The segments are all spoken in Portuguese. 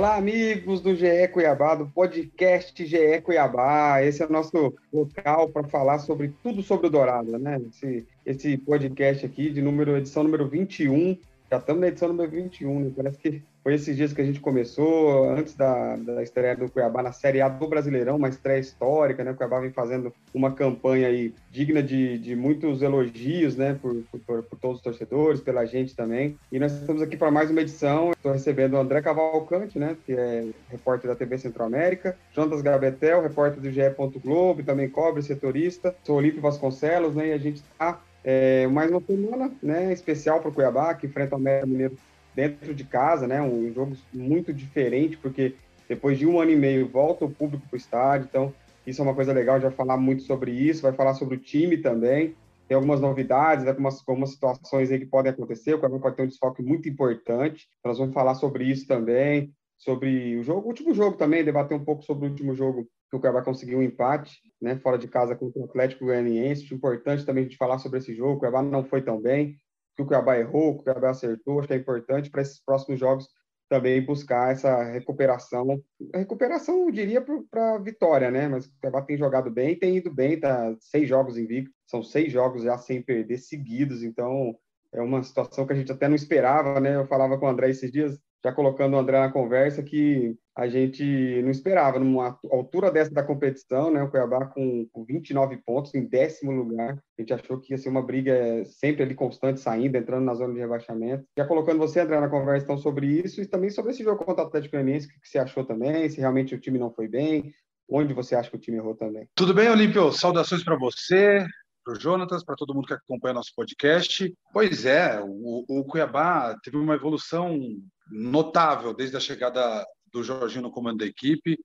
Olá, amigos do GE Cuiabá, do podcast GE Cuiabá. Esse é o nosso local para falar sobre tudo sobre o Dourado, né? Esse, esse podcast aqui de número, edição número 21. Já estamos na edição número 21, né? Parece que foi esses dias que a gente começou, antes da, da estreia do Cuiabá na Série A do Brasileirão, uma estreia histórica, né? O Cuiabá vem fazendo uma campanha aí digna de, de muitos elogios, né? Por, por, por, todos os torcedores, pela gente também. E nós estamos aqui para mais uma edição. Estou recebendo o André Cavalcante, né? Que é repórter da TV Centro-América. Jonas Gabetel, repórter do GE. Globo, também cobre, setorista. Sou Olímpio Vasconcelos, né? E a gente está é, mais uma semana né, especial para o Cuiabá, que enfrenta o América Mineiro dentro de casa, né? Um jogo muito diferente, porque depois de um ano e meio volta o público para o estádio, então isso é uma coisa legal, vai falar muito sobre isso, vai falar sobre o time também, tem algumas novidades, algumas, algumas situações aí que podem acontecer, o Cuiabá pode ter um desfoque muito importante, nós vamos falar sobre isso também, sobre o jogo, o último jogo também, debater um pouco sobre o último jogo que o Cuiabá conseguiu um empate, né, fora de casa contra o Atlético Goianiense, importante também a gente falar sobre esse jogo, o Cuiabá não foi tão bem, que o Cuiabá errou, que o Cuiabá acertou, acho que é importante para esses próximos jogos também buscar essa recuperação. recuperação, eu diria, para vitória, né? Mas o Cuiabá tem jogado bem, tem ido bem, tá seis jogos invicto, são seis jogos já sem perder seguidos, então é uma situação que a gente até não esperava, né? Eu falava com o André esses dias, já colocando o André na conversa, que a gente não esperava, numa altura dessa da competição, né, o Cuiabá com, com 29 pontos, em décimo lugar, a gente achou que ia ser uma briga sempre ali constante, saindo, entrando na zona de rebaixamento. Já colocando você, André, na conversa então, sobre isso e também sobre esse jogo contra o Atlético Goianiense, o que você achou também, se realmente o time não foi bem, onde você acha que o time errou também. Tudo bem, Olímpio? Saudações para você, para o Jonatas, para todo mundo que acompanha nosso podcast. Pois é, o, o Cuiabá teve uma evolução notável desde a chegada do Jorginho no comando da equipe.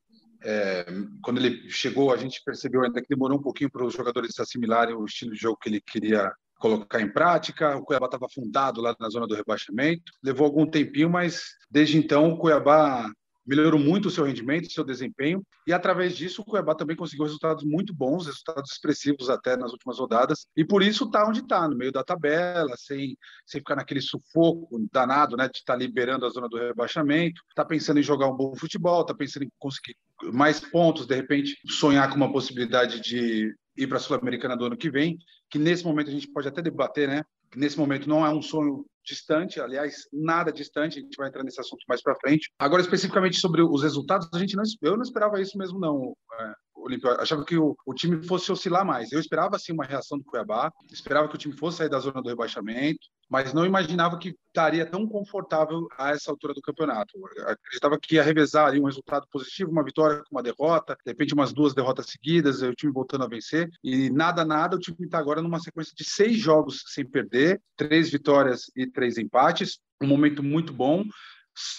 É, quando ele chegou, a gente percebeu ainda que demorou um pouquinho para os jogadores se assimilarem o estilo de jogo que ele queria colocar em prática. O Cuiabá estava fundado lá na zona do rebaixamento. Levou algum tempinho, mas desde então o Cuiabá melhorou muito o seu rendimento, o seu desempenho, e através disso o Cuiabá também conseguiu resultados muito bons, resultados expressivos até nas últimas rodadas, e por isso está onde está, no meio da tabela, sem, sem ficar naquele sufoco danado, né, de estar tá liberando a zona do rebaixamento, está pensando em jogar um bom futebol, está pensando em conseguir mais pontos, de repente sonhar com uma possibilidade de ir para a Sul-Americana do ano que vem, que nesse momento a gente pode até debater, né, nesse momento não é um sonho distante, aliás, nada distante, a gente vai entrar nesse assunto mais para frente. Agora, especificamente sobre os resultados, a gente não, eu não esperava isso mesmo, não. É, Olímpio, achava que o, o, time fosse oscilar mais. Eu esperava, sim, uma reação do Cuiabá, esperava que o time fosse sair da zona do rebaixamento, mas não imaginava que estaria tão confortável a essa altura do campeonato. Acreditava que ia revezar ali um resultado positivo, uma vitória com uma derrota, de repente umas duas derrotas seguidas, o time voltando a vencer, e nada, nada, o time está agora numa sequência de seis jogos sem perder, três vitórias e três empates, um momento muito bom,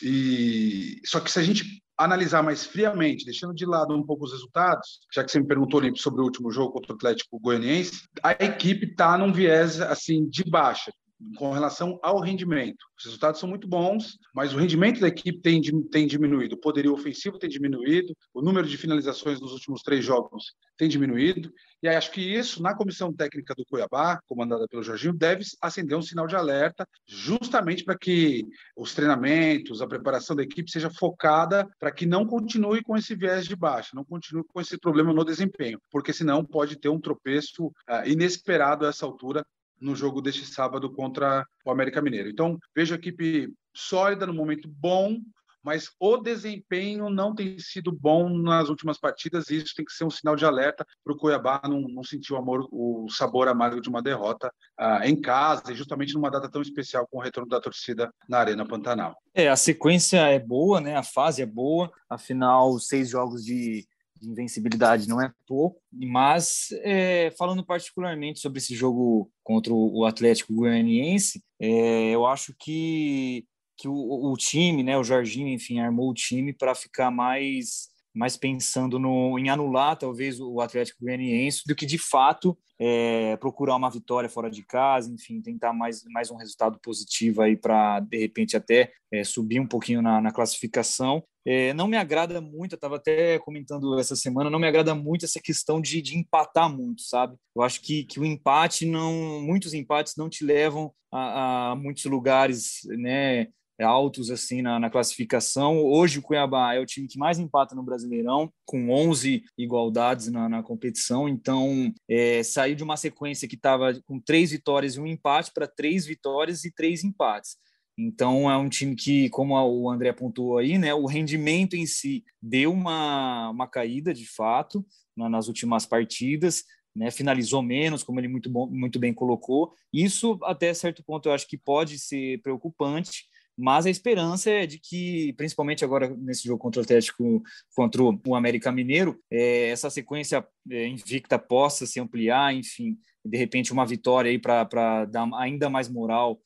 e só que se a gente analisar mais friamente, deixando de lado um pouco os resultados, já que você me perguntou sobre o último jogo contra o Atlético Goianiense, a equipe está num viés assim de baixa com relação ao rendimento. Os resultados são muito bons, mas o rendimento da equipe tem, tem diminuído. O poderio ofensivo tem diminuído, o número de finalizações nos últimos três jogos tem diminuído. E acho que isso, na comissão técnica do Cuiabá, comandada pelo Jorginho, deve acender um sinal de alerta, justamente para que os treinamentos, a preparação da equipe seja focada para que não continue com esse viés de baixa, não continue com esse problema no desempenho, porque senão pode ter um tropeço uh, inesperado a essa altura no jogo deste sábado contra o América Mineiro. Então, vejo a equipe sólida, no momento bom, mas o desempenho não tem sido bom nas últimas partidas e isso tem que ser um sinal de alerta para o Cuiabá não, não sentir o, amor, o sabor amargo de uma derrota uh, em casa e justamente numa data tão especial com o retorno da torcida na Arena Pantanal. É, a sequência é boa, né? a fase é boa, afinal, seis jogos de de invencibilidade não é pouco, mas é, falando particularmente sobre esse jogo contra o Atlético Goianiense, é, eu acho que, que o, o, time, né, o Jorginho, enfim, armou o time para ficar mais mais pensando no, em anular talvez o Atlético Goianiense do que de fato é, procurar uma vitória fora de casa, enfim, tentar mais, mais um resultado positivo aí para de repente até é, subir um pouquinho na, na classificação. É, não me agrada muito, eu estava até comentando essa semana, não me agrada muito essa questão de, de empatar muito, sabe? Eu acho que, que o empate não, muitos empates não te levam a, a muitos lugares, né? Altos assim na, na, classificação. Hoje o Cuiabá é o time que mais empata no Brasileirão, com 11 igualdades na, na competição. Então, é, saiu de uma sequência que estava com três vitórias e um empate para três vitórias e três empates. Então é um time que, como o André apontou aí, né, o rendimento em si deu uma, uma caída de fato nas últimas partidas, né, finalizou menos, como ele muito, bom, muito bem colocou. Isso, até certo ponto, eu acho que pode ser preocupante, mas a esperança é de que, principalmente agora nesse jogo contra o Atlético, contra o América Mineiro, é, essa sequência é, invicta possa se ampliar, enfim, de repente uma vitória aí para dar ainda mais moral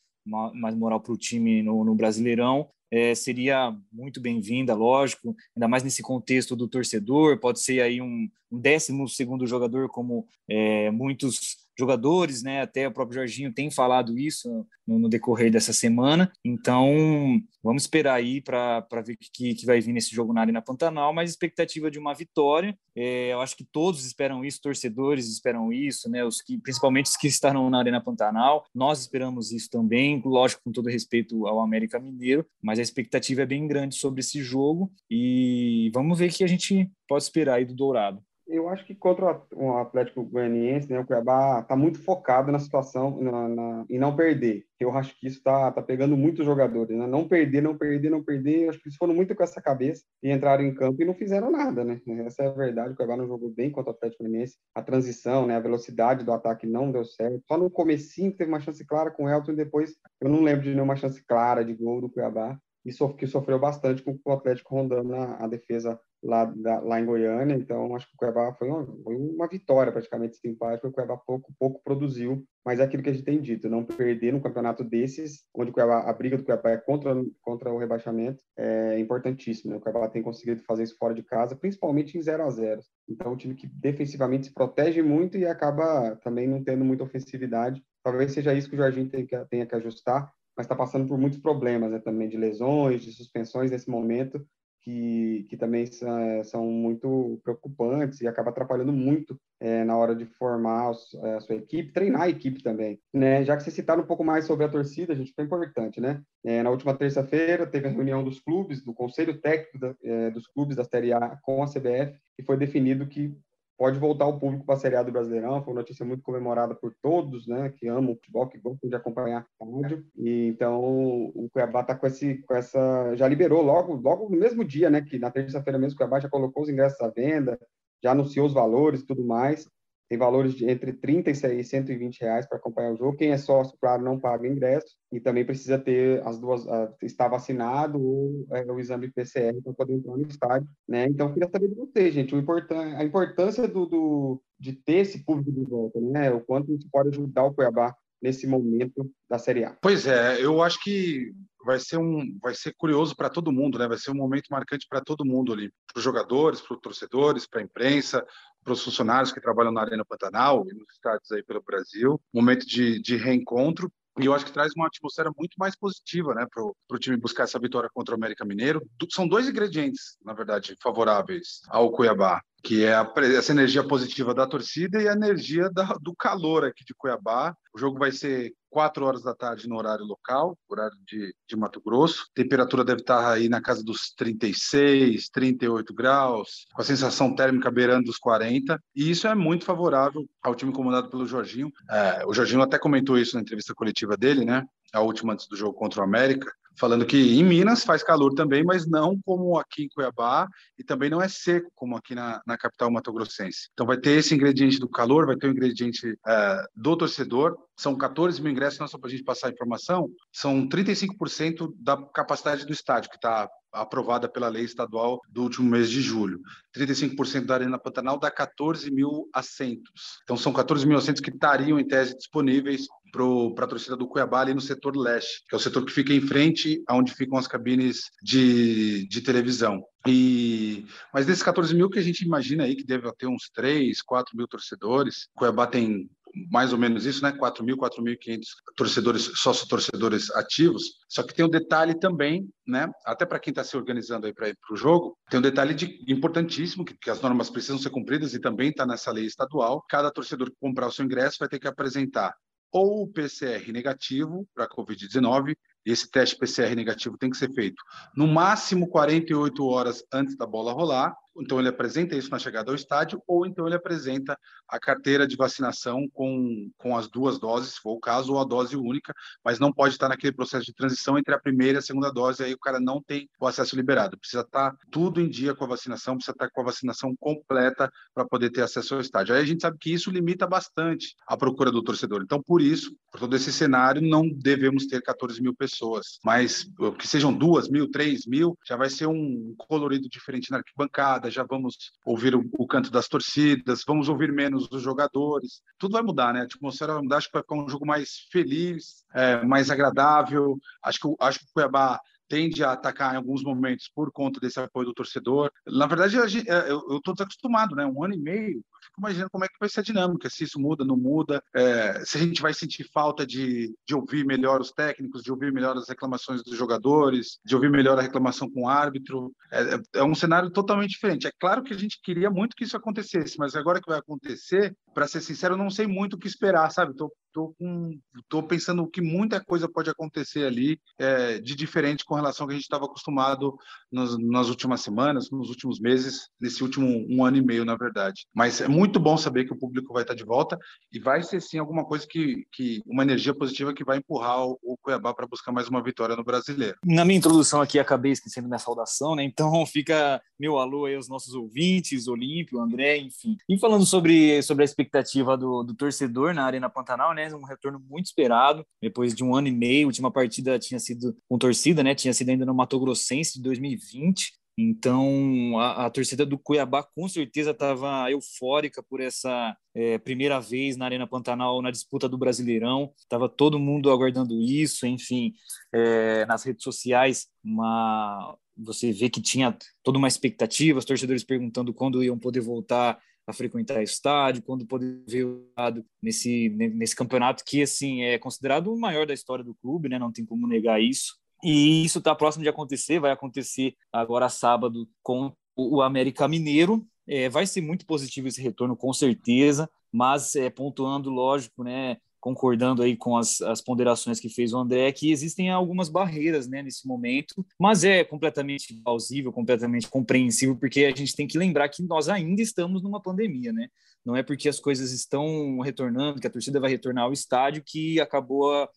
mais moral para o time no, no Brasileirão, é, seria muito bem-vinda, lógico, ainda mais nesse contexto do torcedor, pode ser aí um, um décimo segundo jogador, como é, muitos jogadores, né? Até o próprio Jorginho tem falado isso no, no decorrer dessa semana. Então, vamos esperar aí para ver o que, que vai vir nesse jogo na Arena Pantanal, mas expectativa de uma vitória. É, eu acho que todos esperam isso, torcedores esperam isso, né? Os que, principalmente os que estarão na Arena Pantanal. Nós esperamos isso também, lógico, com todo respeito ao América Mineiro, mas a expectativa é bem grande sobre esse jogo e vamos ver o que a gente pode esperar aí do Dourado eu acho que contra o Atlético Goianiense, né, o Cuiabá está muito focado na situação na, na, em não perder. Eu acho que isso está tá pegando muitos jogadores, né? Não perder, não perder, não perder. Eu acho que eles foram muito com essa cabeça e entraram em campo e não fizeram nada, né? Essa é a verdade. O Cuiabá não jogou bem contra o Atlético Goianiense. A transição, né, a velocidade do ataque não deu certo. Só no comecinho teve uma chance clara com o Elton e depois eu não lembro de nenhuma chance clara de gol do Cuiabá. E que sofreu bastante com o Atlético rondando a defesa lá, da, lá em Goiânia, então acho que o Cuiabá foi uma, foi uma vitória praticamente porque o Cuiabá pouco, pouco produziu, mas é aquilo que a gente tem dito, não perder num campeonato desses, onde Cuiabá, a briga do Cuiabá é contra, contra o rebaixamento, é importantíssimo, né? o Cuiabá tem conseguido fazer isso fora de casa, principalmente em 0 a 0 então um time que defensivamente se protege muito e acaba também não tendo muita ofensividade, talvez seja isso que o Jorginho tem que, tenha que ajustar, mas está passando por muitos problemas né, também de lesões, de suspensões nesse momento, que, que também são muito preocupantes e acaba atrapalhando muito é, na hora de formar é, a sua equipe, treinar a equipe também. Né? Já que vocês citaram um pouco mais sobre a torcida, a gente foi importante, né? É, na última terça-feira teve a reunião dos clubes, do Conselho Técnico da, é, dos clubes da Série A com a CBF, e foi definido que pode voltar o público para a Série A do Brasileirão. Foi uma notícia muito comemorada por todos, né, que amam o futebol, que gostam de acompanhar a rádio. E então o Cuiabá está com com essa, já liberou logo, logo no mesmo dia, né, que na terça-feira mesmo o Cuiabá já colocou os ingressos à venda, já anunciou os valores, e tudo mais tem valores de entre 30 e 120 reais para acompanhar o jogo. Quem é sócio, claro, não paga ingresso e também precisa ter as duas, uh, estar vacinado ou é, o exame PCR para poder entrar no estádio, né? Então, queria saber de você, gente, importan a importância do, do, de ter esse público de volta, né? O quanto isso pode ajudar o Cuiabá nesse momento da Série A. Pois é, eu acho que vai ser um, vai ser curioso para todo mundo, né? Vai ser um momento marcante para todo mundo ali, para os jogadores, para os torcedores, para a imprensa, para os funcionários que trabalham na Arena Pantanal e nos estádios aí pelo Brasil. Momento de, de reencontro. E eu acho que traz uma atmosfera muito mais positiva né, para o time buscar essa vitória contra o América Mineiro. São dois ingredientes, na verdade, favoráveis ao Cuiabá que é a, essa energia positiva da torcida e a energia da, do calor aqui de Cuiabá. O jogo vai ser 4 horas da tarde no horário local, horário de, de Mato Grosso. A temperatura deve estar aí na casa dos 36, 38 graus, com a sensação térmica beirando os 40. E isso é muito favorável ao time comandado pelo Jorginho. É, o Jorginho até comentou isso na entrevista coletiva dele, né? A última antes do jogo contra o América, falando que em Minas faz calor também, mas não como aqui em Cuiabá e também não é seco como aqui na, na capital mato-grossense. Então vai ter esse ingrediente do calor, vai ter o ingrediente uh, do torcedor. São 14 mil ingressos, não só para a gente passar a informação, são 35% da capacidade do estádio, que está aprovada pela lei estadual do último mês de julho. 35% da Arena Pantanal dá 14 mil assentos. Então, são 14 mil assentos que estariam, em tese, disponíveis para a torcida do Cuiabá ali no setor leste, que é o setor que fica em frente aonde ficam as cabines de, de televisão. E, mas desses 14 mil que a gente imagina aí que deve ter uns 3, 4 mil torcedores, Cuiabá tem mais ou menos isso, né? 4.000, 4.500 torcedores, sócio-torcedores ativos. Só que tem um detalhe também, né? Até para quem está se organizando aí para ir para o jogo, tem um detalhe de, importantíssimo, que, que as normas precisam ser cumpridas e também está nessa lei estadual. Cada torcedor que comprar o seu ingresso vai ter que apresentar ou PCR negativo para Covid-19 esse teste PCR negativo tem que ser feito no máximo 48 horas antes da bola rolar então ele apresenta isso na chegada ao estádio, ou então ele apresenta a carteira de vacinação com, com as duas doses, se for o caso, ou a dose única, mas não pode estar naquele processo de transição entre a primeira e a segunda dose, aí o cara não tem o acesso liberado. Precisa estar tudo em dia com a vacinação, precisa estar com a vacinação completa para poder ter acesso ao estádio. Aí a gente sabe que isso limita bastante a procura do torcedor. Então, por isso, por todo esse cenário, não devemos ter 14 mil pessoas, mas que sejam duas mil, três mil, já vai ser um colorido diferente na arquibancada, já vamos ouvir o, o, canto das torcidas, vamos ouvir menos os jogadores. Tudo vai mudar, né? A atmosfera vai mudar, acho que vai ficar um jogo mais feliz, é, mais agradável. Acho que, acho que o Cuiabá tende a atacar em alguns momentos por conta desse apoio do torcedor. Na verdade, é, eu estou desacostumado, né? Um ano e meio, fico imaginando como é que vai ser a dinâmica, se isso muda, não muda, é, se a gente vai sentir falta de, de ouvir melhor os técnicos, de ouvir melhor as reclamações dos jogadores, de ouvir melhor a reclamação com o árbitro. É, é, é um cenário totalmente diferente. É claro que a gente queria muito que isso acontecesse, mas agora que vai acontecer, para ser sincero, não sei muito o que esperar, sabe? Estou tô, com, tô pensando que muita coisa pode acontecer ali é, de diferente com relação ao que a gente estava acostumado nos, nas últimas semanas, nos últimos meses, nesse último um ano e meio, na verdade. Mas é muito bom saber que o público vai estar de volta e vai ser sim alguma coisa que, que uma energia positiva que vai empurrar o, o Cuiabá para buscar mais uma vitória no Brasileiro. Na minha introdução aqui acabei esquecendo minha saudação, né? Então fica meu alô aí aos nossos ouvintes, Olímpio, André, enfim. E falando sobre, sobre a expectativa do, do torcedor na Arena Pantanal, né? Um retorno muito esperado, depois de um ano e meio, a última partida tinha sido com torcida, né? Tinha sido ainda no Mato Grossense de 2020. Então, a, a, torcida do Cuiabá com certeza estava eufórica por essa é, primeira vez na Arena Pantanal na disputa do Brasileirão. Estava todo mundo aguardando isso, enfim, é, nas redes sociais, uma, você vê que tinha toda uma expectativa, os torcedores perguntando quando iam poder voltar a frequentar estádio, quando poder ver o lado nesse, nesse campeonato que assim é considerado o maior da história do clube, né? Não tem como negar isso. E isso está próximo de acontecer, vai acontecer agora sábado com o América Mineiro. É, vai ser muito positivo esse retorno, com certeza, mas é, pontuando, lógico, né, concordando aí com as, as ponderações que fez o André, que existem algumas barreiras né, nesse momento, mas é completamente plausível, completamente compreensível, porque a gente tem que lembrar que nós ainda estamos numa pandemia, né? Não é porque as coisas estão retornando, que a torcida vai retornar ao estádio, que acabou a,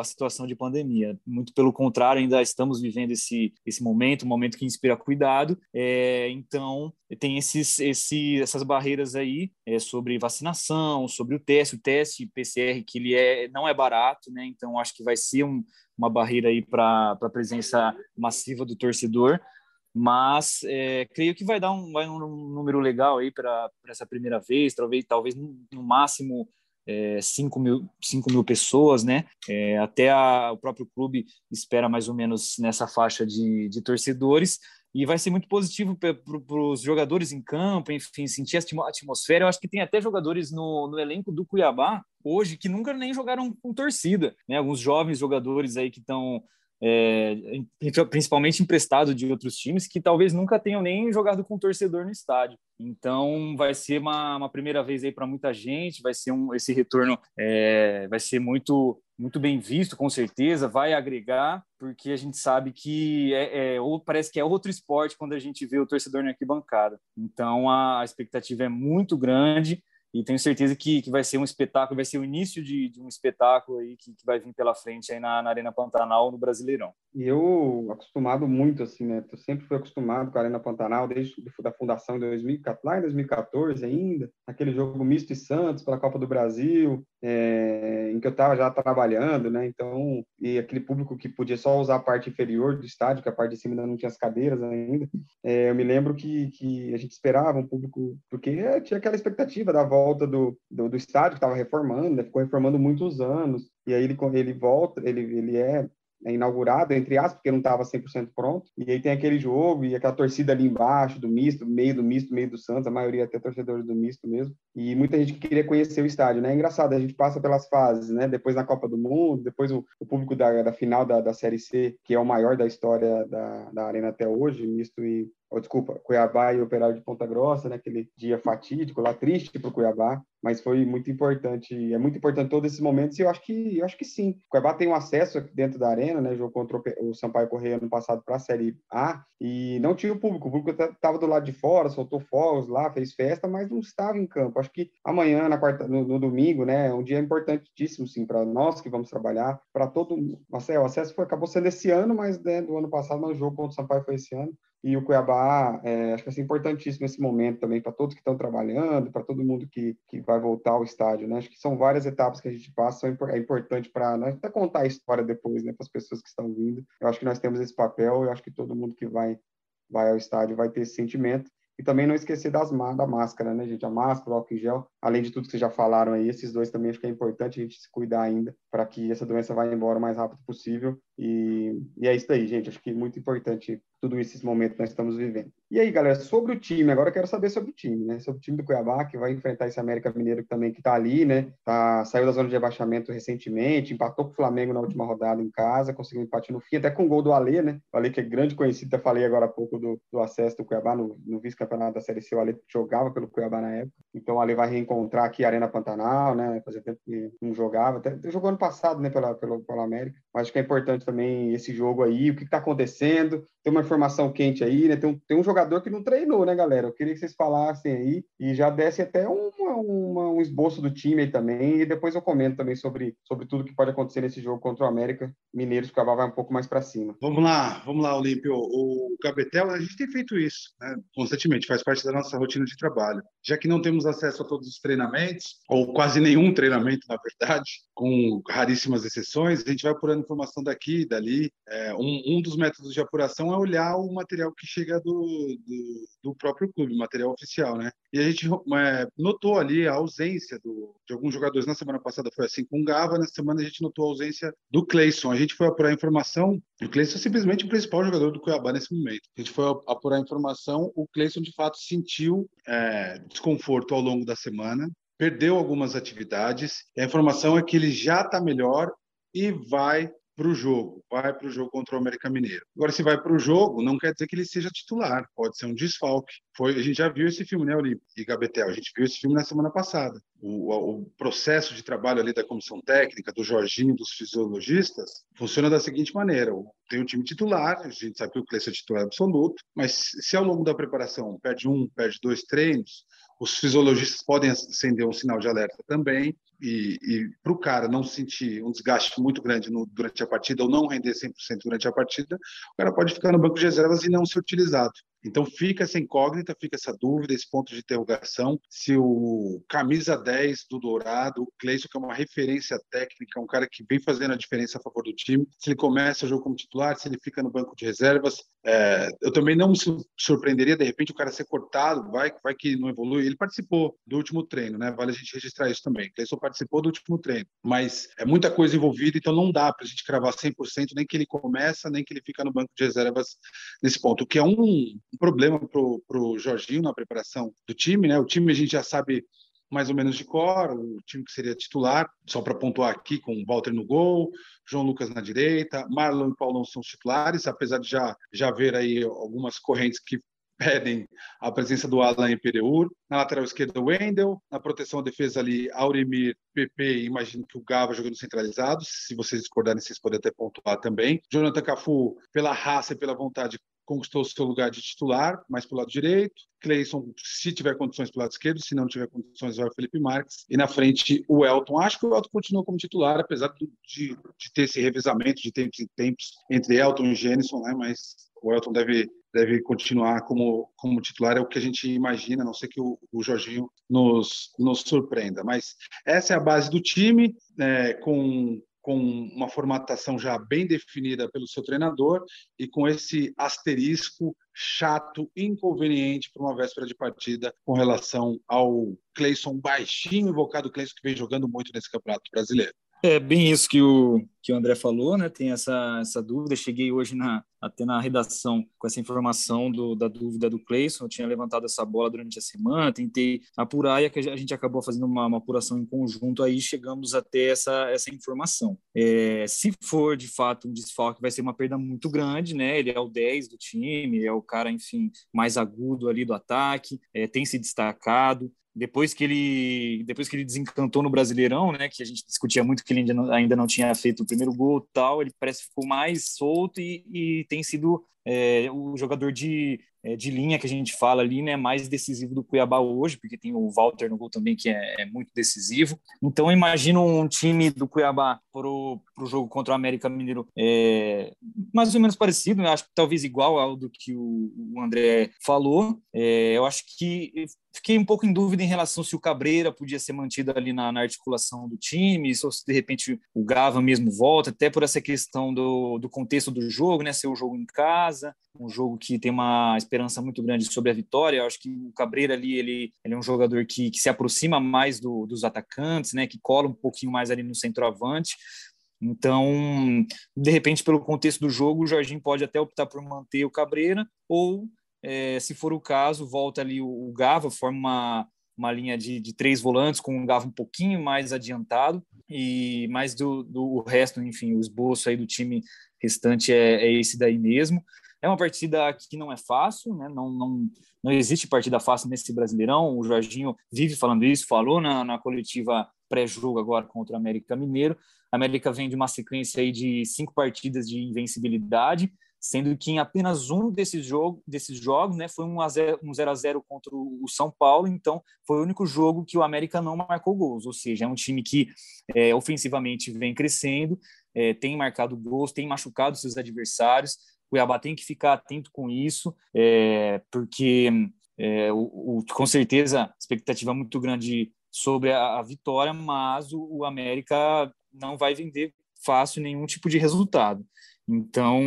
a situação de pandemia. Muito pelo contrário, ainda estamos vivendo esse, esse momento, um momento que inspira cuidado. É, então, tem esses, esse, essas barreiras aí é, sobre vacinação, sobre o teste, o teste PCR, que ele é, não é barato, né? Então, acho que vai ser um, uma barreira aí para a presença massiva do torcedor mas é, creio que vai dar um, vai um número legal aí para essa primeira vez, talvez, talvez no máximo é, 5, mil, 5 mil pessoas, né? É, até a, o próprio clube espera mais ou menos nessa faixa de, de torcedores e vai ser muito positivo para os jogadores em campo, enfim, sentir a atmosfera. Eu acho que tem até jogadores no, no elenco do Cuiabá hoje que nunca nem jogaram com torcida, né? Alguns jovens jogadores aí que estão é, principalmente emprestado de outros times que talvez nunca tenham nem jogado com torcedor no estádio. Então vai ser uma, uma primeira vez aí para muita gente, vai ser um, esse retorno é, vai ser muito muito bem visto, com certeza, vai agregar, porque a gente sabe que é, é, ou parece que é outro esporte quando a gente vê o torcedor na arquibancada. Então a, a expectativa é muito grande e tenho certeza que, que vai ser um espetáculo, vai ser o início de, de um espetáculo aí que, que, vai vir pela frente aí na, na, Arena Pantanal, no Brasileirão. E eu, acostumado muito, assim, né? Eu sempre fui acostumado com a Arena Pantanal, desde da fundação em 2014, lá em 2014 ainda, aquele jogo misto e Santos pela Copa do Brasil, é, em que eu estava já trabalhando, né? Então, e aquele público que podia só usar a parte inferior do estádio, que a parte de cima ainda não tinha as cadeiras ainda. É, eu me lembro que, que a gente esperava um público, porque tinha aquela expectativa da volta do, do, do estádio que estava reformando, né? ficou reformando muitos anos. E aí ele, ele volta, ele, ele é é inaugurado, entre aspas, porque não estava 100% pronto. E aí tem aquele jogo e aquela torcida ali embaixo, do misto, meio do misto, meio do Santos, a maioria até torcedores do misto mesmo. E muita gente que queria conhecer o estádio, né? É engraçado, a gente passa pelas fases, né? Depois na Copa do Mundo, depois o, o público da, da final da, da Série C, que é o maior da história da, da Arena até hoje, misto e, oh, desculpa, Cuiabá e Operário de Ponta Grossa, naquele né, dia fatídico, lá triste para o Cuiabá, mas foi muito importante, é muito importante todos esses momentos, e eu acho que, eu acho que sim. O Cuiabá tem um acesso dentro da arena, né, jogou contra o Sampaio Correia no passado para a Série A, e não tinha o público, o público estava do lado de fora, soltou fogos lá, fez festa, mas não estava em campo. Acho que amanhã, na quarta, no, no domingo, né, é um dia importantíssimo, sim, para nós que vamos trabalhar, para todo mundo. O acesso foi, acabou sendo esse ano, mas né, do ano passado, mas o jogo contra o Sampaio foi esse ano. E o Cuiabá, é, acho que vai ser importantíssimo esse momento também para todos que estão trabalhando, para todo mundo que, que vai voltar ao estádio, né? Acho que são várias etapas que a gente passa, é importante para nós até contar a história depois, né, para as pessoas que estão vindo. Eu acho que nós temos esse papel, eu acho que todo mundo que vai vai ao estádio vai ter esse sentimento. E também não esquecer das, da máscara, né, gente? A máscara, o álcool em gel, além de tudo que vocês já falaram aí, esses dois também que é importante a gente se cuidar ainda para que essa doença vá embora o mais rápido possível. E, e é isso aí, gente. Acho que é muito importante tudo isso, esse momento que nós estamos vivendo. E aí, galera, sobre o time, agora eu quero saber sobre o time, né? Sobre o time do Cuiabá, que vai enfrentar esse América Mineiro que também que tá ali, né? Tá, saiu da zona de rebaixamento recentemente, empatou com o Flamengo na última rodada em casa, conseguiu um empate no fim, até com o gol do Alê, né? O Alê, que é grande conhecido, até falei agora há pouco do, do acesso do Cuiabá no, no vice-campeonato da Série C, o Alê jogava pelo Cuiabá na época. Então o Alê vai reencontrar aqui a Arena Pantanal, né? Fazia tempo que não jogava, até jogou ano passado, né, pela, pelo, pela América. Mas acho que é importante também esse jogo aí, o que está acontecendo, tem uma informação quente aí, né? Tem um, tem um jogador que não treinou, né, galera? Eu queria que vocês falassem aí e já dessem até uma, uma, um esboço do time aí também, e depois eu comento também sobre, sobre tudo que pode acontecer nesse jogo contra o América. Mineiros, que vai um pouco mais para cima. Vamos lá, vamos lá, Olímpio. O Gabetel, a gente tem feito isso, né? Constantemente, faz parte da nossa rotina de trabalho. Já que não temos acesso a todos os treinamentos, ou quase nenhum treinamento, na verdade, com raríssimas exceções, a gente vai apurando informação daqui e dali. É, um, um dos métodos de apuração é olhar o material que chega do, do, do próprio clube, material oficial, né? E a gente é, notou ali a ausência do, de alguns jogadores. Na semana passada foi assim com o Gava, na semana a gente notou a ausência do Cleison. A gente foi apurar informação, o Cleison é simplesmente o principal jogador do Cuiabá nesse momento. A gente foi apurar informação, o Cleison de fato sentiu é, desconforto ao longo da semana, perdeu algumas atividades. a informação é que ele já está melhor e vai para o jogo, vai para o jogo contra o América Mineiro. Agora, se vai para o jogo, não quer dizer que ele seja titular, pode ser um desfalque. Foi, a gente já viu esse filme, né, Olímpio e Gabetel? A gente viu esse filme na semana passada. O, o, processo de trabalho ali da comissão técnica, do Jorginho, dos fisiologistas, funciona da seguinte maneira: tem um time titular, a gente sabe que o Cleiton é titular absoluto, mas se ao longo da preparação perde um, perde dois treinos, os fisiologistas podem acender um sinal de alerta também, e, e para o cara não sentir um desgaste muito grande no, durante a partida ou não render 100% durante a partida, o cara pode ficar no banco de reservas e não ser utilizado. Então fica essa incógnita, fica essa dúvida, esse ponto de interrogação, se o camisa 10 do Dourado, o Cleison, que é uma referência técnica, um cara que vem fazendo a diferença a favor do time, se ele começa o jogo como titular, se ele fica no banco de reservas. É, eu também não me surpreenderia, de repente, o cara ser cortado, vai, vai que não evolui. Ele participou do último treino, né? Vale a gente registrar isso também. Cleison participou do último treino, mas é muita coisa envolvida, então não dá para a gente cravar 100%, nem que ele começa, nem que ele fica no banco de reservas nesse ponto, o que é um um problema para o Jorginho na preparação do time, né? O time a gente já sabe mais ou menos de cor, o time que seria titular, só para pontuar aqui, com o Walter no gol, João Lucas na direita, Marlon e Paulão são os titulares, apesar de já, já haver aí algumas correntes que pedem a presença do Alan e Pereur. Na lateral esquerda, o Wendel. Na proteção defesa ali, Auremir, PP, imagino que o Gava jogando centralizado. Se vocês discordarem, vocês podem até pontuar também. Jonathan Cafu, pela raça e pela vontade, conquistou seu lugar de titular, mais para o lado direito. Cleison, se tiver condições para o lado esquerdo, se não tiver condições, vai o Felipe Marques. E na frente, o Elton. Acho que o Elton continua como titular, apesar de, de, ter esse revezamento de tempos em tempos entre Elton e Gênison, né? mas o Elton deve, deve continuar como, como titular, é o que a gente imagina, a não ser que o, o Jorginho nos, nos surpreenda. Mas essa é a base do time, é, com com uma formatação já bem definida pelo seu treinador e com esse asterisco chato, inconveniente para uma véspera de partida com relação ao Cleison baixinho, invocado Cleison que vem jogando muito nesse Campeonato Brasileiro. É bem isso que o, que o André falou, né? Tem essa, essa dúvida. Cheguei hoje na, até na redação com essa informação do, da dúvida do Cleison. Eu tinha levantado essa bola durante a semana, tentei apurar e a gente acabou fazendo uma, uma apuração em conjunto. Aí chegamos até essa, essa informação. É, se for de fato um desfalque, vai ser uma perda muito grande, né? Ele é o 10 do time, é o cara, enfim, mais agudo ali do ataque, é, tem se destacado depois que ele depois que ele desencantou no Brasileirão, né, que a gente discutia muito que ele ainda não, ainda não tinha feito o primeiro gol tal, ele parece que ficou mais solto e, e tem sido é, o jogador de, é, de linha que a gente fala ali, né, mais decisivo do Cuiabá hoje, porque tem o Walter no gol também, que é, é muito decisivo. Então, imagino um time do Cuiabá para o jogo contra o América Mineiro é, mais ou menos parecido, né? acho que talvez igual ao do que o, o André falou. É, eu acho que fiquei um pouco em dúvida em relação se o Cabreira podia ser mantido ali na, na articulação do time, ou se de repente o Gava mesmo volta, até por essa questão do, do contexto do jogo, né? Ser o jogo em casa, um jogo que tem uma esperança muito grande sobre a vitória. Eu acho que o Cabreira ali, ele, ele é um jogador que, que se aproxima mais do, dos atacantes, né? Que cola um pouquinho mais ali no centroavante. Então, de repente, pelo contexto do jogo, o Jorginho pode até optar por manter o Cabreira, ou, é, se for o caso, volta ali o, o Gava, forma uma, uma linha de, de, três volantes com um Gava um pouquinho mais adiantado, e mais do, do resto, enfim, o esboço aí do time restante é, é esse daí mesmo. É uma partida que não é fácil, né? não, não, não existe partida fácil nesse Brasileirão. O Jorginho vive falando isso, falou na, na coletiva pré-jogo agora contra o América Mineiro. A América vem de uma sequência aí de cinco partidas de invencibilidade, sendo que em apenas um desses, jogo, desses jogos né, foi um, a 0, um 0 a 0 contra o São Paulo, então foi o único jogo que o América não marcou gols, ou seja, é um time que é, ofensivamente vem crescendo, é, tem marcado gols, tem machucado seus adversários, Cuiabá tem que ficar atento com isso, é, porque é, o, o, com certeza expectativa muito grande sobre a, a vitória, mas o, o, América não vai vender fácil nenhum tipo de resultado. Então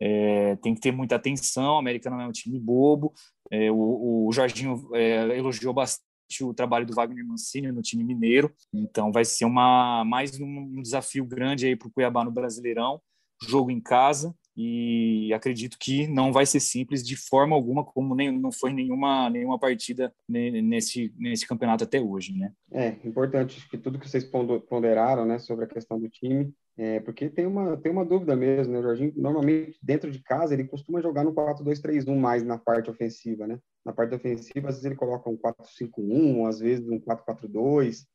é, tem que ter muita atenção. O América não é um time bobo. É, o, o Jorginho é, elogiou bastante o trabalho do Wagner Mancini no time mineiro. Então vai ser uma mais um desafio grande aí para o Cuiabá no Brasileirão. Jogo em casa e acredito que não vai ser simples de forma alguma, como nem, não foi nenhuma, nenhuma partida nesse, nesse campeonato até hoje, né? É, importante que tudo que vocês ponderaram, né, sobre a questão do time, é, porque tem uma, tem uma dúvida mesmo, né, Jorginho, normalmente, dentro de casa, ele costuma jogar no 4-2-3-1 mais na parte ofensiva, né? Na parte ofensiva, às vezes ele coloca um 4-5-1, às vezes um 4-4-2,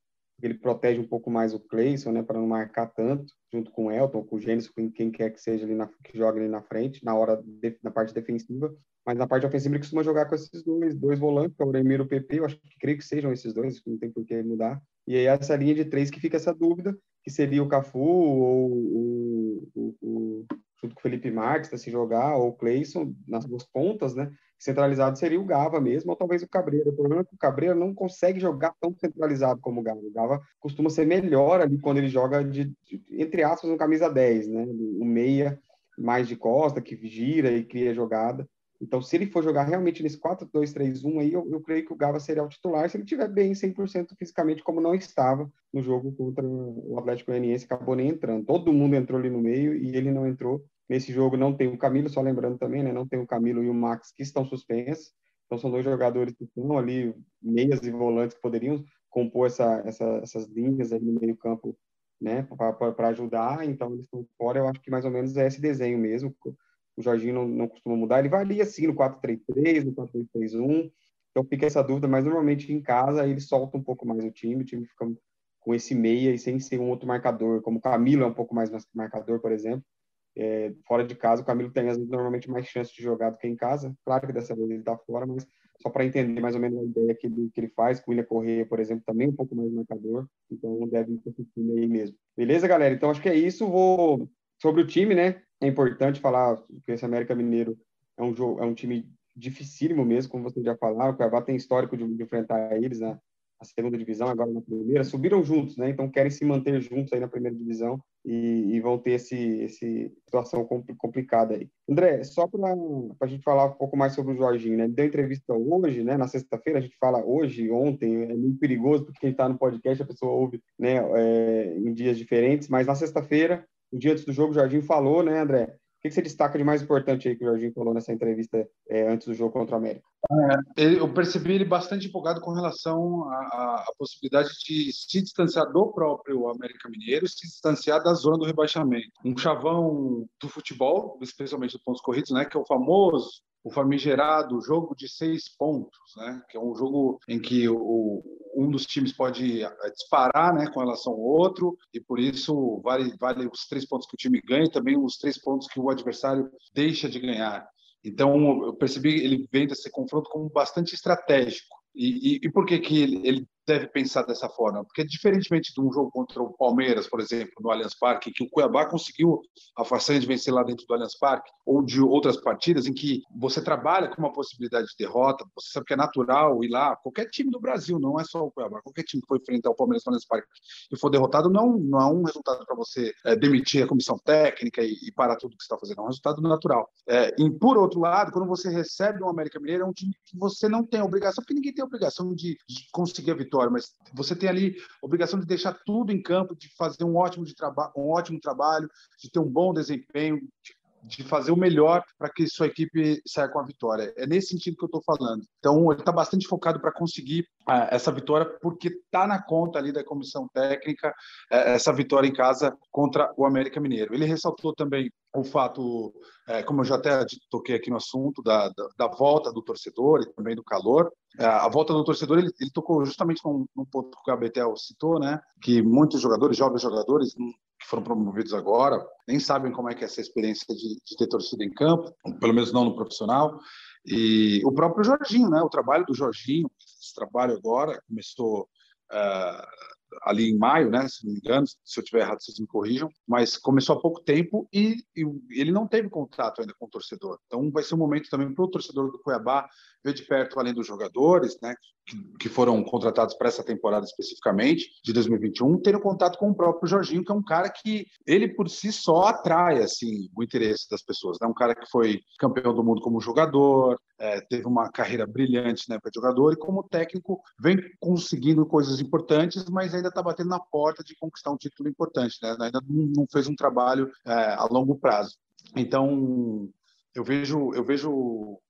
ele protege um pouco mais o Cleison, né, para não marcar tanto, junto com o Elton, com o Gênesis, com quem quer que seja ali na, que joga ali na frente, na hora de, na parte defensiva. Mas na parte ofensiva ele costuma jogar com esses dois, dois volantes, que é o Remiro e o PP, eu acho que creio que sejam esses dois, não tem por que mudar. E aí essa linha de três que fica essa dúvida, que seria o Cafu ou o, o, o junto com o Felipe Marques, se jogar, ou o Cleison, nas duas pontas, né? Centralizado seria o Gava mesmo, ou talvez o Cabreira. O problema é que o Cabreira não consegue jogar tão centralizado como o Gava. O Gava costuma ser melhor ali quando ele joga de, de entre aspas, no camisa 10, né? O meia mais de costa, que gira e cria jogada. Então, se ele for jogar realmente nesse 4-2-3-1 aí, eu, eu, creio que o Gava seria o titular se ele estiver bem 100% fisicamente, como não estava no jogo contra o Atlético Goianiense, acabou nem entrando. Todo mundo entrou ali no meio e ele não entrou. Nesse jogo não tem o Camilo, só lembrando também, né? Não tem o Camilo e o Max que estão suspensos. Então são dois jogadores que estão ali, meias e volantes que poderiam compor essa, essa, essas linhas ali no meio campo, né? Para ajudar. Então eles estão fora. Eu acho que mais ou menos é esse desenho mesmo. O Jorginho não, não costuma mudar. Ele varia assim no 4-3-3, no 4-3-1. Então fica essa dúvida, mas normalmente em casa ele solta um pouco mais o time, o time fica com esse meia e sem ser um outro marcador, como o Camilo é um pouco mais marcador, por exemplo. É, fora de casa, o Camilo tem normalmente mais chance de jogar do que em casa. Claro que dessa vez ele está fora, mas só para entender mais ou menos a ideia que ele, que ele faz. Com o William Correia, por exemplo, também um pouco mais marcador. Então deve ir time aí mesmo. Beleza, galera? Então acho que é isso. Vou sobre o time, né? É importante falar que esse América Mineiro é um jogo, é um time dificílimo mesmo, como vocês já falaram. O Cuiabá tem histórico de, de enfrentar eles na, na segunda divisão, agora na primeira. Subiram juntos, né? Então querem se manter juntos aí na primeira divisão e, e vão ter esse, esse situação complicada aí. André, só para a gente falar um pouco mais sobre o Jorginho, né? Ele deu entrevista hoje, né? Na sexta-feira, a gente fala hoje, ontem, é muito perigoso, porque quem está no podcast, a pessoa ouve né, é, em dias diferentes, mas na sexta-feira, um dia antes do jogo, o Jorginho falou, né, André? Que você destaca de mais importante aí que o Jorginho falou nessa entrevista é, antes do jogo contra o América? É, eu percebi ele bastante empolgado com relação à, possibilidade de se distanciar do próprio América Mineiro, se distanciar da zona do rebaixamento. Um chavão do futebol, especialmente dos pontos corridos, né, que é o famoso o famigerado jogo de seis pontos, né? que é um jogo em que o, um dos times pode eh, disparar né, com relação ao outro, e por isso vale, vale os três pontos que o time ganha e também os três pontos que o adversário deixa de ganhar. Então, eu percebi ele vendo esse confronto como bastante estratégico. E, e, e por que, que ele, ele deve pensar dessa forma, porque diferentemente de um jogo contra o Palmeiras, por exemplo, no Allianz Parque, que o Cuiabá conseguiu a façanha de vencer lá dentro do Allianz Parque, ou de outras partidas em que você trabalha com uma possibilidade de derrota, você sabe que é natural ir lá, qualquer time do Brasil, não é só o Cuiabá, qualquer time que for enfrentar o Palmeiras no Allianz Parque e for derrotado, não, não é um resultado para você é, demitir a comissão técnica e, e, parar tudo que está fazendo, é um resultado natural. É, e por outro lado, quando você recebe um América Mineiro, é um time que você não tem obrigação, porque ninguém tem obrigação de, de conseguir a vitória vitória, mas você tem ali obrigação de deixar tudo em campo, de fazer um ótimo, de um ótimo trabalho, de ter um bom desempenho, de de fazer o melhor para que sua equipe saia com a vitória. É nesse sentido que eu estou falando. Então, ele está bastante focado para conseguir ah, essa vitória, porque está na conta ali da comissão técnica eh, essa vitória em casa contra o América Mineiro. Ele ressaltou também o fato, eh, como eu já até toquei aqui no assunto, da, da, da volta do torcedor e também do calor. Eh, a volta do torcedor, ele, ele tocou justamente num, num ponto que o Gabetel citou, né? que muitos jogadores, jovens jogadores, que foram promovidos agora, nem sabem como é que é essa experiência de, de ter torcida em campo, pelo menos não no profissional. E o próprio Jorginho, né? O trabalho do Jorginho, esse trabalho agora começou uh, ali em maio, né? Se não me engano, se eu estiver errado, vocês me corrijam. Mas começou há pouco tempo e, e ele não teve contato ainda com o torcedor. Então vai ser um momento também para o torcedor do Cuiabá ver de perto, além dos jogadores, né? que foram contratados para essa temporada especificamente, de 2021, terem contato com o próprio Jorginho, que é um cara que ele por si só atrai assim, o interesse das pessoas. É né? um cara que foi campeão do mundo como jogador, é, teve uma carreira brilhante né, para jogador e como técnico vem conseguindo coisas importantes, mas ainda está batendo na porta de conquistar um título importante, né? ainda não fez um trabalho é, a longo prazo. Então, eu vejo, eu vejo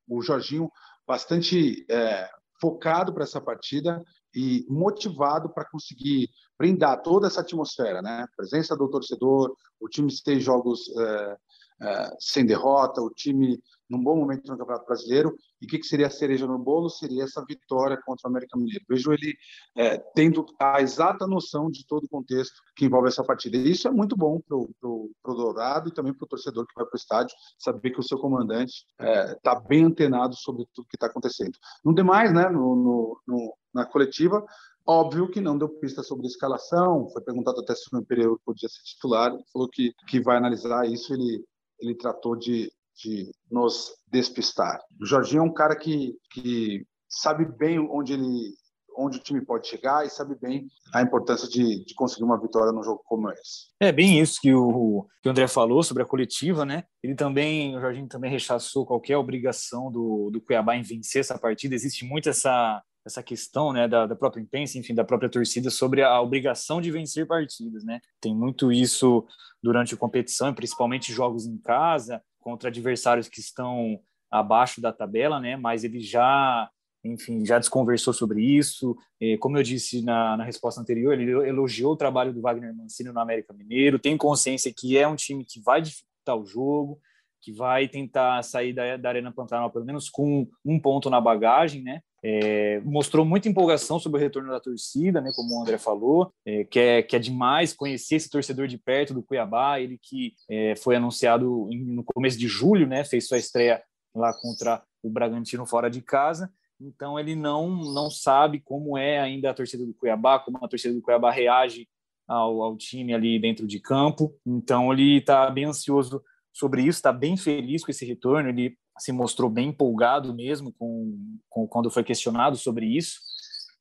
o Jorginho bastante é, focado para essa partida e motivado para conseguir brindar toda essa atmosfera, né? Presença do torcedor, o time ter jogos é, é, sem derrota, o time num bom momento no Campeonato Brasileiro. E o que, que, seria a cereja no bolo? Seria essa vitória contra o América Mineiro. Vejo ele é, tendo a exata noção de todo o contexto que envolve essa partida. E isso é muito bom para o Dourado e também para o torcedor que vai para o estádio, saber que o seu comandante está é, bem antenado sobre tudo que está acontecendo. No demais, né, no, no, no, na coletiva, Óbvio que não deu pista sobre escalação, foi perguntado até se o Pereira podia ser titular, falou que, que vai analisar isso, ele, ele tratou de, de nos despistar. O Jorginho é um cara que, que sabe bem onde ele onde o time pode chegar e sabe bem a importância de, de, conseguir uma vitória num jogo como esse. É bem isso que o, que o André falou sobre a coletiva, né? Ele também, o Jorginho também rechaçou qualquer obrigação do, do Cuiabá em vencer essa partida. Existe muito essa essa questão né, da, da, própria imprensa, enfim, da própria torcida sobre a obrigação de vencer partidas, né? Tem muito isso durante a competição, principalmente jogos em casa, contra adversários que estão abaixo da tabela, né? Mas ele já, enfim, já desconversou sobre isso. Como eu disse na, na resposta anterior, ele elogiou o trabalho do Wagner Mancini no América Mineiro, tem consciência que é um time que vai dificultar o jogo, que vai tentar sair da, da Arena Pantanal pelo menos com um ponto na bagagem, né? É, mostrou muita empolgação sobre o retorno da torcida, né, como o André falou, é, que, é, que é demais conhecer esse torcedor de perto do Cuiabá, ele que é, foi anunciado em, no começo de julho, né, fez sua estreia lá contra o Bragantino fora de casa, então ele não, não sabe como é ainda a torcida do Cuiabá, como a torcida do Cuiabá reage ao, ao time ali dentro de campo, então ele está bem ansioso sobre isso, está bem feliz com esse retorno, ele se mostrou bem empolgado mesmo com, com quando foi questionado sobre isso.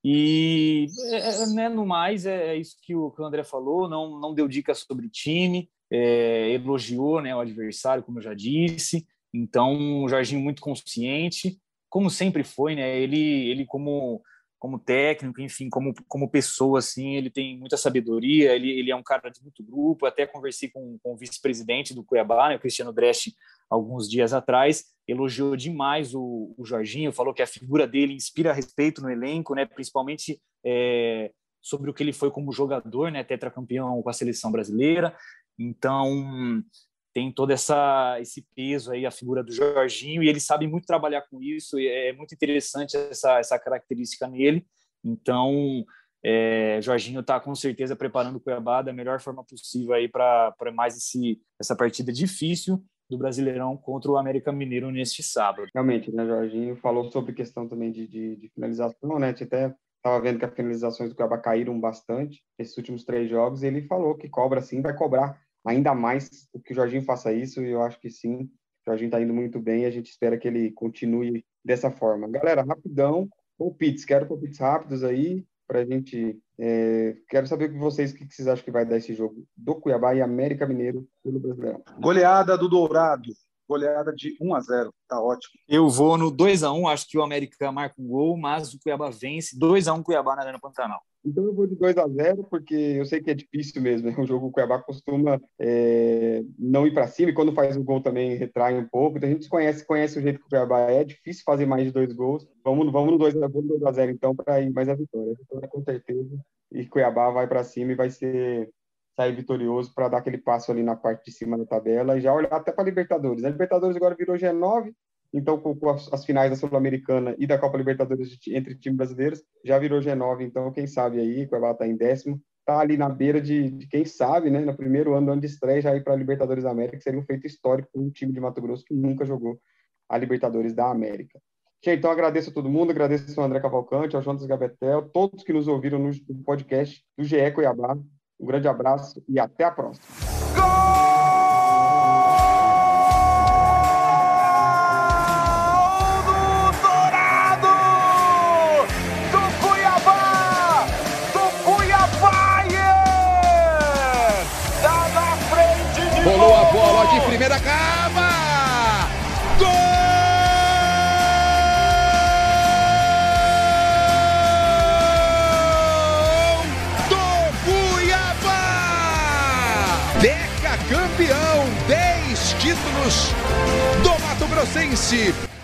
E é, né, no mais é, é isso que o, que o André falou, não, não deu dicas sobre time, é, elogiou né, o adversário, como eu já disse. Então, o Jorginho muito consciente, como sempre foi, né? Ele, ele como como técnico, enfim, como, como pessoa, assim, ele tem muita sabedoria, ele, ele é um cara de muito grupo, até conversei com, com o vice-presidente do Cuiabá, né, o Cristiano Dresch, alguns dias atrás, elogiou demais o, o Jorginho, falou que a figura dele inspira respeito no elenco, né, principalmente é, sobre o que ele foi como jogador, né, tetracampeão com a seleção brasileira, então tem todo essa esse peso aí a figura do Jorginho e ele sabe muito trabalhar com isso e é muito interessante essa essa característica nele. Então é, Jorginho está com certeza preparando o Cuiabá da melhor forma possível aí para mais esse essa partida difícil do Brasileirão contra o América Mineiro neste sábado. Realmente, né, Jorginho falou sobre questão também de, de, de finalização, né? A gente até estava vendo que as finalizações do Cuiabá caíram bastante nesses últimos três jogos. Ele falou que cobra sim, vai cobrar ainda mais que o Jorginho faça isso, e eu acho que sim, o Jorginho está indo muito bem e a gente espera que ele continue dessa forma. Galera, rapidão, palpites, quero palpites rápidos aí, para a gente. É, quero saber o que vocês, o que vocês acham que vai dar esse jogo do Cuiabá e América Mineiro pelo Brasileirão. Goleada do Dourado, goleada de 1 a 0 tá ótimo. Eu vou no 2 a 1 acho que o América marca um gol, mas o Cuiabá vence 2 a 1 Cuiabá na Arena Pantanal. Então eu vou de 2 a 0 porque eu sei que é difícil mesmo. É um jogo que o Cuiabá costuma é, não ir para cima e quando faz o gol também retrai um pouco. Então a gente conhece, conhece o jeito que o Cuiabá é. É difícil fazer mais de dois gols. Vamos, vamos no 2 a 0 então para ir mais a vitória. A vitória com certeza. E Cuiabá vai para cima e vai ser sair vitorioso para dar aquele passo ali na parte de cima da tabela e já olhar até para Libertadores. A Libertadores agora virou G9, então, com, as, as, finais da Sul-Americana e da Copa Libertadores entre times brasileiros, já virou G9. Então, quem sabe aí, Cuiabá está em décimo, está ali na beira de, de, quem sabe, né, no primeiro ano, ano de estreia, já ir para a Libertadores da América, que seria um feito histórico para um time de Mato Grosso que nunca jogou a Libertadores da América. Gente, então agradeço a todo mundo, agradeço ao André Cavalcante, ao Jonas Gabetel, todos que nos ouviram no, no podcast do GE Cuiabá. Um grande abraço e até a próxima. Rolou a bola de primeira cava. Gol campeão, 10 títulos do Mato Grossense.